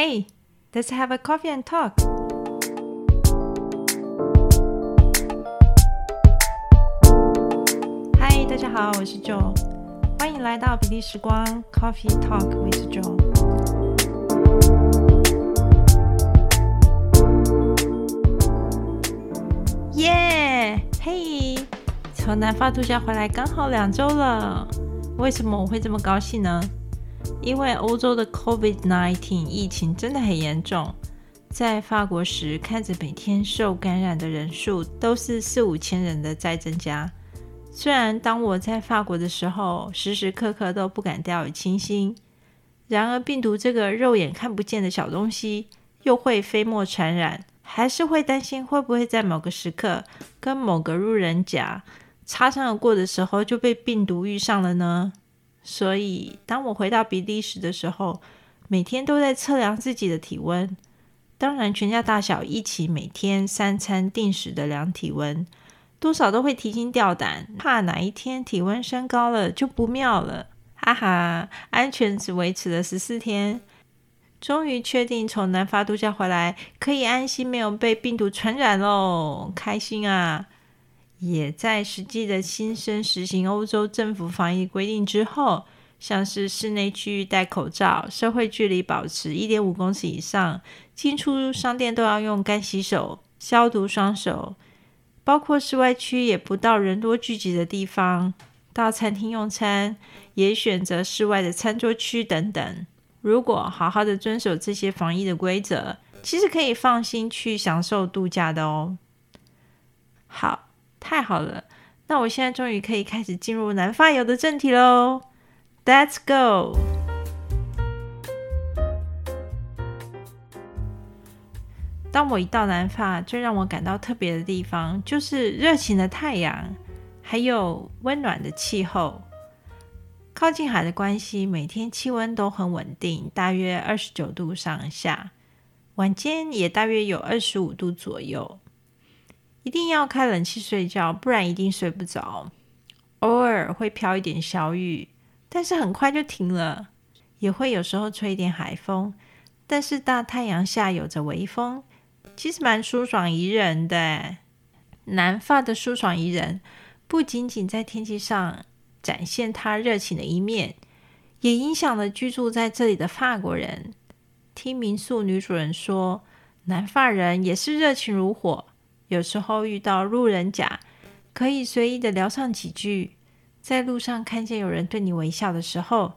Hey, let's have a coffee and talk. 嗨，大家好，我是 Joe，欢迎来到比利时光 Coffee Talk with Joe。耶，嘿，从南法度假回来刚好两周了，为什么我会这么高兴呢？因为欧洲的 COVID-19 疫情真的很严重，在法国时看着每天受感染的人数都是四五千人的在增加。虽然当我在法国的时候，时时刻刻都不敢掉以轻心，然而病毒这个肉眼看不见的小东西又会飞沫传染，还是会担心会不会在某个时刻跟某个路人甲擦身而过的时候就被病毒遇上了呢？所以，当我回到比利时的时候，每天都在测量自己的体温。当然，全家大小一起每天三餐定时的量体温，多少都会提心吊胆，怕哪一天体温升高了就不妙了。哈哈，安全只维持了十四天，终于确定从南法度假回来，可以安心没有被病毒传染喽，开心啊！也在实际的新生实行欧洲政府防疫规定之后，像是室内区域戴口罩、社会距离保持一点五公尺以上、进出商店都要用干洗手、消毒双手，包括室外区也不到人多聚集的地方，到餐厅用餐也选择室外的餐桌区等等。如果好好的遵守这些防疫的规则，其实可以放心去享受度假的哦。好。好了，那我现在终于可以开始进入南发游的正题喽。Let's go！当我一到南法，最让我感到特别的地方就是热情的太阳，还有温暖的气候。靠近海的关系，每天气温都很稳定，大约二十九度上下，晚间也大约有二十五度左右。一定要开冷气睡觉，不然一定睡不着。偶尔会飘一点小雨，但是很快就停了。也会有时候吹一点海风，但是大太阳下有着微风，其实蛮舒爽宜人的。南法的舒爽宜人，不仅仅在天气上展现它热情的一面，也影响了居住在这里的法国人。听民宿女主人说，南法人也是热情如火。有时候遇到路人甲，可以随意的聊上几句。在路上看见有人对你微笑的时候，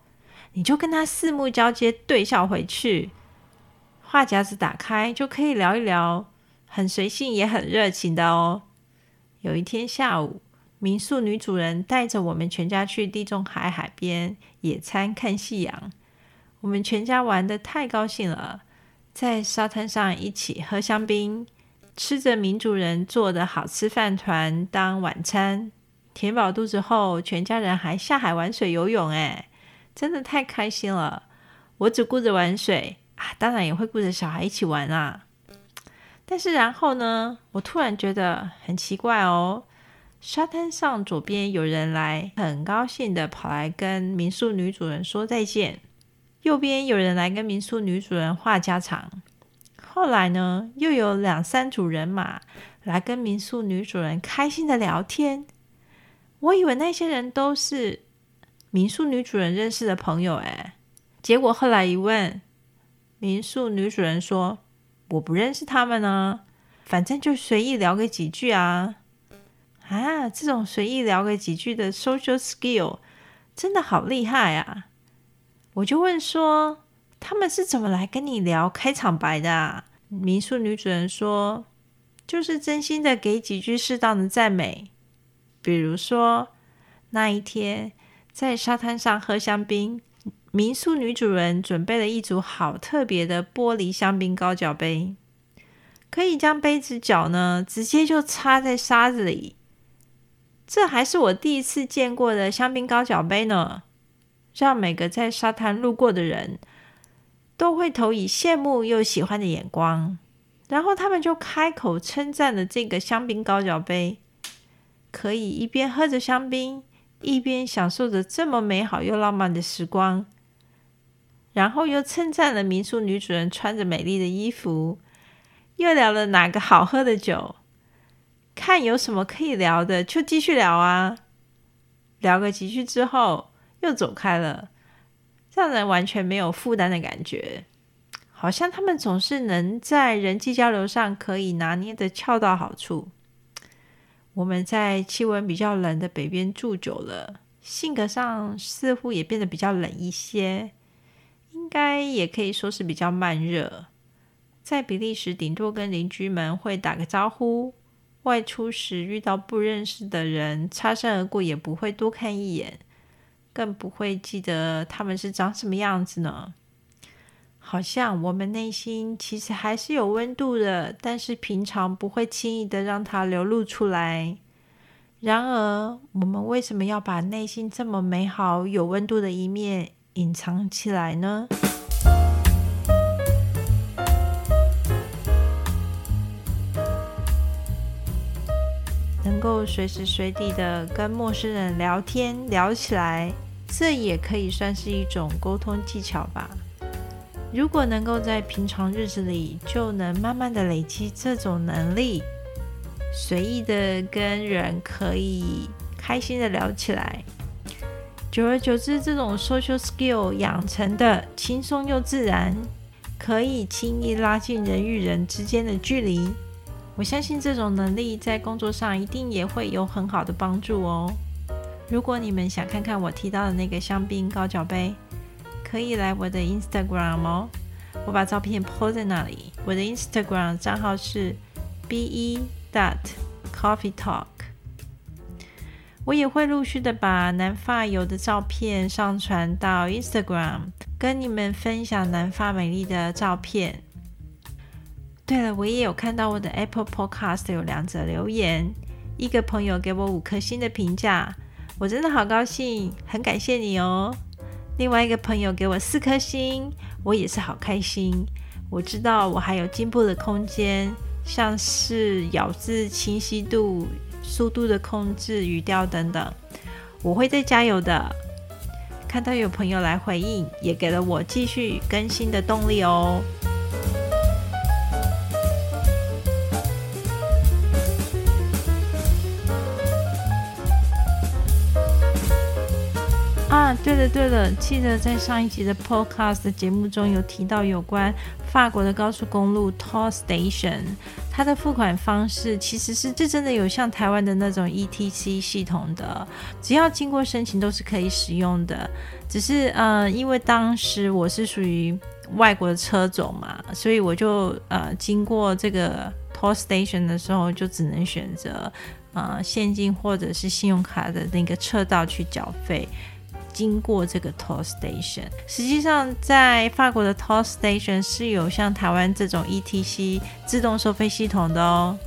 你就跟他四目交接，对笑回去。话匣子打开就可以聊一聊，很随性也很热情的哦。有一天下午，民宿女主人带着我们全家去地中海海边野餐看夕阳。我们全家玩的太高兴了，在沙滩上一起喝香槟。吃着民主人做的好吃饭团当晚餐，填饱肚子后，全家人还下海玩水游泳，哎，真的太开心了。我只顾着玩水啊，当然也会顾着小孩一起玩啊。但是然后呢，我突然觉得很奇怪哦。沙滩上左边有人来，很高兴的跑来跟民宿女主人说再见；右边有人来跟民宿女主人话家常。后来呢，又有两三组人马来跟民宿女主人开心的聊天。我以为那些人都是民宿女主人认识的朋友，哎，结果后来一问，民宿女主人说：“我不认识他们呢，反正就随意聊个几句啊。”啊，这种随意聊个几句的 social skill 真的好厉害啊！我就问说。他们是怎么来跟你聊开场白的？啊民宿女主人说：“就是真心的给几句适当的赞美，比如说那一天在沙滩上喝香槟，民宿女主人准备了一组好特别的玻璃香槟高脚杯，可以将杯子脚呢直接就插在沙子里。这还是我第一次见过的香槟高脚杯呢，让每个在沙滩路过的人。”都会投以羡慕又喜欢的眼光，然后他们就开口称赞了这个香槟高脚杯，可以一边喝着香槟，一边享受着这么美好又浪漫的时光。然后又称赞了民宿女主人穿着美丽的衣服，又聊了哪个好喝的酒，看有什么可以聊的就继续聊啊。聊个几句之后又走开了，让人完全没有负担的感觉，好像他们总是能在人际交流上可以拿捏的恰到好处。我们在气温比较冷的北边住久了，性格上似乎也变得比较冷一些。应该也可以说是比较慢热。在比利时，顶多跟邻居们会打个招呼；外出时遇到不认识的人，擦身而过也不会多看一眼，更不会记得他们是长什么样子呢。好像我们内心其实还是有温度的，但是平常不会轻易的让它流露出来。然而，我们为什么要把内心这么美好、有温度的一面？隐藏起来呢？能够随时随地的跟陌生人聊天聊起来，这也可以算是一种沟通技巧吧。如果能够在平常日子里就能慢慢的累积这种能力，随意的跟人可以开心的聊起来。久而久之，这种 social skill 养成的轻松又自然，可以轻易拉近人与人之间的距离。我相信这种能力在工作上一定也会有很好的帮助哦。如果你们想看看我提到的那个香槟高脚杯，可以来我的 Instagram 哦，我把照片 po 在那里。我的 Instagram 账号是 be dot coffee talk。我也会陆续的把南发油的照片上传到 Instagram，跟你们分享南发美丽的照片。对了，我也有看到我的 Apple Podcast 有两则留言，一个朋友给我五颗星的评价，我真的好高兴，很感谢你哦。另外一个朋友给我四颗星，我也是好开心。我知道我还有进步的空间，像是咬字清晰度。速度的控制、语调等等，我会再加油的。看到有朋友来回应，也给了我继续更新的动力哦。对了对了，记得在上一集的 Podcast 节目中有提到有关法国的高速公路 Toll Station，它的付款方式其实是这真的有像台湾的那种 ETC 系统的，只要经过申请都是可以使用的。只是呃，因为当时我是属于外国的车种嘛，所以我就呃经过这个 Toll Station 的时候，就只能选择呃现金或者是信用卡的那个车道去缴费。经过这个 toll station，实际上在法国的 toll station 是有像台湾这种 ETC 自动收费系统的哦。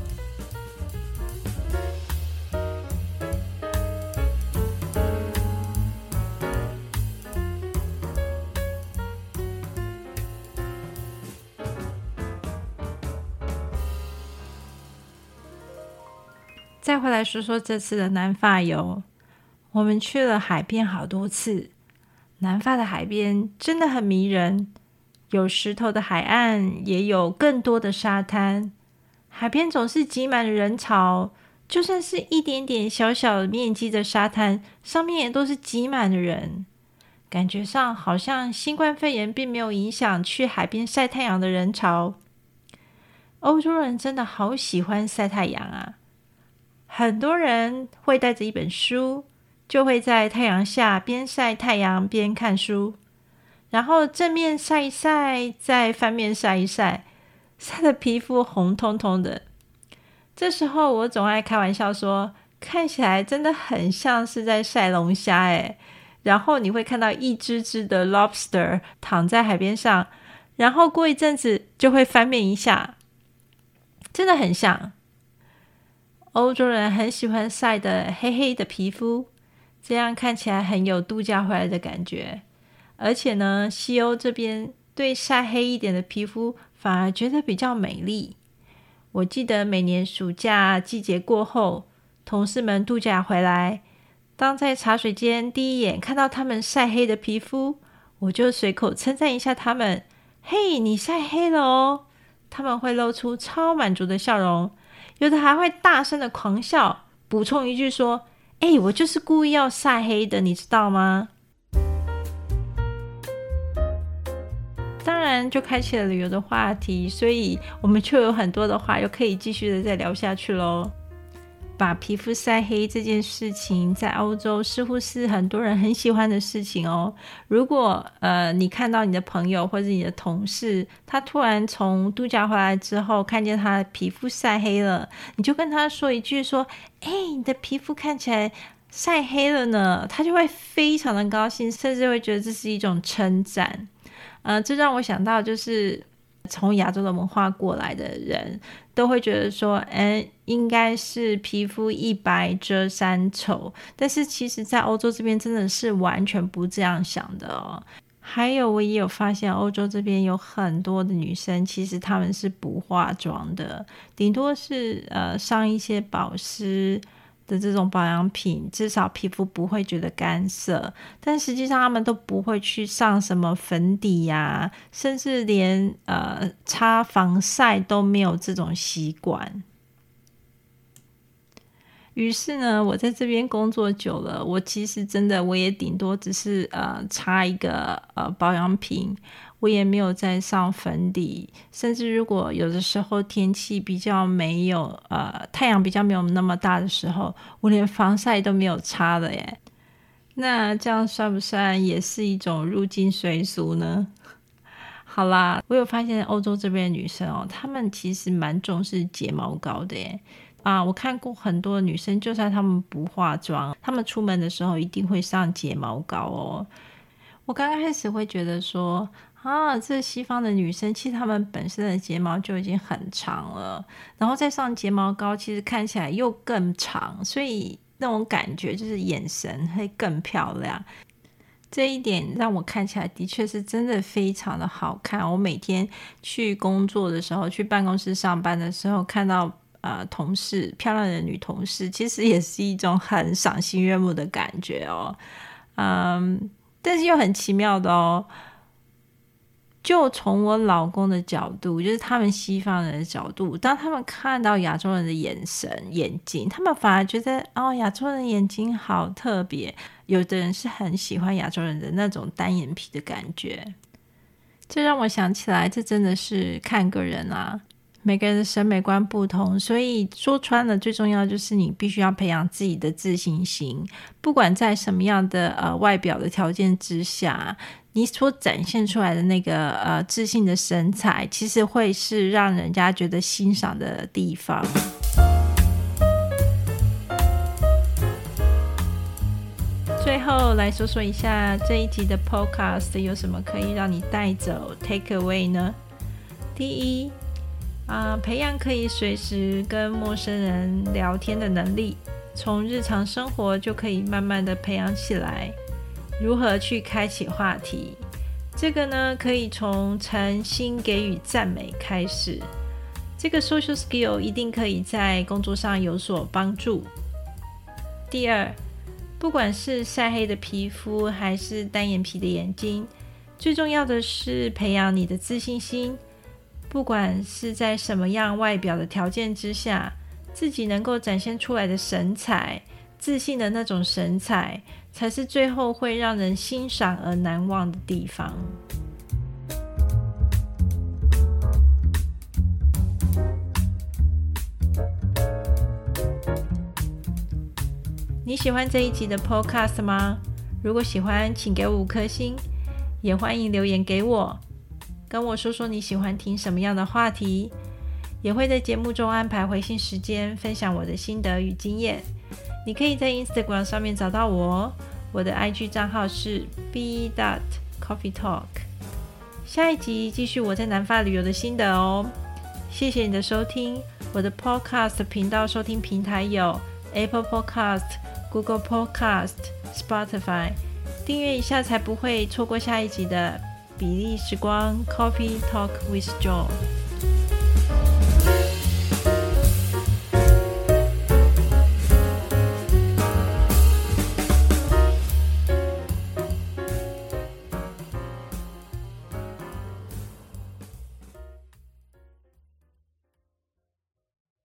再回来说说这次的南法游。我们去了海边好多次，南法的海边真的很迷人，有石头的海岸，也有更多的沙滩。海边总是挤满了人潮，就算是一点点小小面积的沙滩，上面也都是挤满了人。感觉上好像新冠肺炎并没有影响去海边晒太阳的人潮。欧洲人真的好喜欢晒太阳啊！很多人会带着一本书。就会在太阳下边晒太阳边看书，然后正面晒一晒，再翻面晒一晒，晒的皮肤红彤彤的。这时候我总爱开玩笑说，看起来真的很像是在晒龙虾诶。然后你会看到一只只的 lobster 躺在海边上，然后过一阵子就会翻面一下，真的很像。欧洲人很喜欢晒的黑黑的皮肤。这样看起来很有度假回来的感觉，而且呢，西欧这边对晒黑一点的皮肤反而觉得比较美丽。我记得每年暑假季节过后，同事们度假回来，当在茶水间第一眼看到他们晒黑的皮肤，我就随口称赞一下他们：“嘿，你晒黑了哦！”他们会露出超满足的笑容，有的还会大声的狂笑，补充一句说：“哎，我就是故意要晒黑的，你知道吗？”当然，就开启了旅游的话题，所以我们就有很多的话又可以继续的再聊下去喽。把皮肤晒黑这件事情，在欧洲似乎是很多人很喜欢的事情哦。如果呃你看到你的朋友或者你的同事，他突然从度假回来之后，看见他的皮肤晒黑了，你就跟他说一句说：“哎，你的皮肤看起来晒黑了呢。”他就会非常的高兴，甚至会觉得这是一种称赞。呃，这让我想到就是。从亚洲的文化过来的人都会觉得说，哎，应该是皮肤一白遮三丑，但是其实，在欧洲这边真的是完全不这样想的哦。还有，我也有发现，欧洲这边有很多的女生，其实她们是不化妆的，顶多是呃上一些保湿。的这种保养品，至少皮肤不会觉得干涩，但实际上他们都不会去上什么粉底呀，甚至连呃擦防晒都没有这种习惯。于是呢，我在这边工作久了，我其实真的我也顶多只是呃擦一个呃保养品。我也没有再上粉底，甚至如果有的时候天气比较没有呃太阳比较没有那么大的时候，我连防晒都没有擦的耶。那这样算不算也是一种入境随俗呢？好啦，我有发现欧洲这边的女生哦，她们其实蛮重视睫毛膏的耶。啊，我看过很多女生，就算她们不化妆，她们出门的时候一定会上睫毛膏哦。我刚开始会觉得说。啊，这西方的女生其实她们本身的睫毛就已经很长了，然后再上睫毛膏，其实看起来又更长，所以那种感觉就是眼神会更漂亮。这一点让我看起来的确是真的非常的好看。我每天去工作的时候，去办公室上班的时候，看到呃同事漂亮的女同事，其实也是一种很赏心悦目的感觉哦。嗯，但是又很奇妙的哦。就从我老公的角度，就是他们西方人的角度，当他们看到亚洲人的眼神、眼睛，他们反而觉得哦，亚洲人眼睛好特别。有的人是很喜欢亚洲人的那种单眼皮的感觉。这让我想起来，这真的是看个人啊，每个人的审美观不同，所以说穿了，最重要就是你必须要培养自己的自信心，不管在什么样的呃外表的条件之下。你所展现出来的那个呃自信的身材，其实会是让人家觉得欣赏的地方。最后来说说一下这一集的 Podcast 有什么可以让你带走 Take Away 呢？第一啊，培养可以随时跟陌生人聊天的能力，从日常生活就可以慢慢的培养起来。如何去开启话题？这个呢，可以从诚心给予赞美开始。这个 social skill 一定可以在工作上有所帮助。第二，不管是晒黑的皮肤还是单眼皮的眼睛，最重要的是培养你的自信心。不管是在什么样外表的条件之下，自己能够展现出来的神采。自信的那种神采，才是最后会让人欣赏而难忘的地方。你喜欢这一集的 Podcast 吗？如果喜欢，请给我五颗星，也欢迎留言给我，跟我说说你喜欢听什么样的话题，也会在节目中安排回信时间，分享我的心得与经验。你可以在 Instagram 上面找到我，我的 IG 账号是 b dot coffee talk。下一集继续我在南法旅游的心得哦。谢谢你的收听，我的 Podcast 频道收听平台有 Apple Podcast、Google Podcast、Spotify，订阅一下才不会错过下一集的比利时光 Coffee Talk with Joe。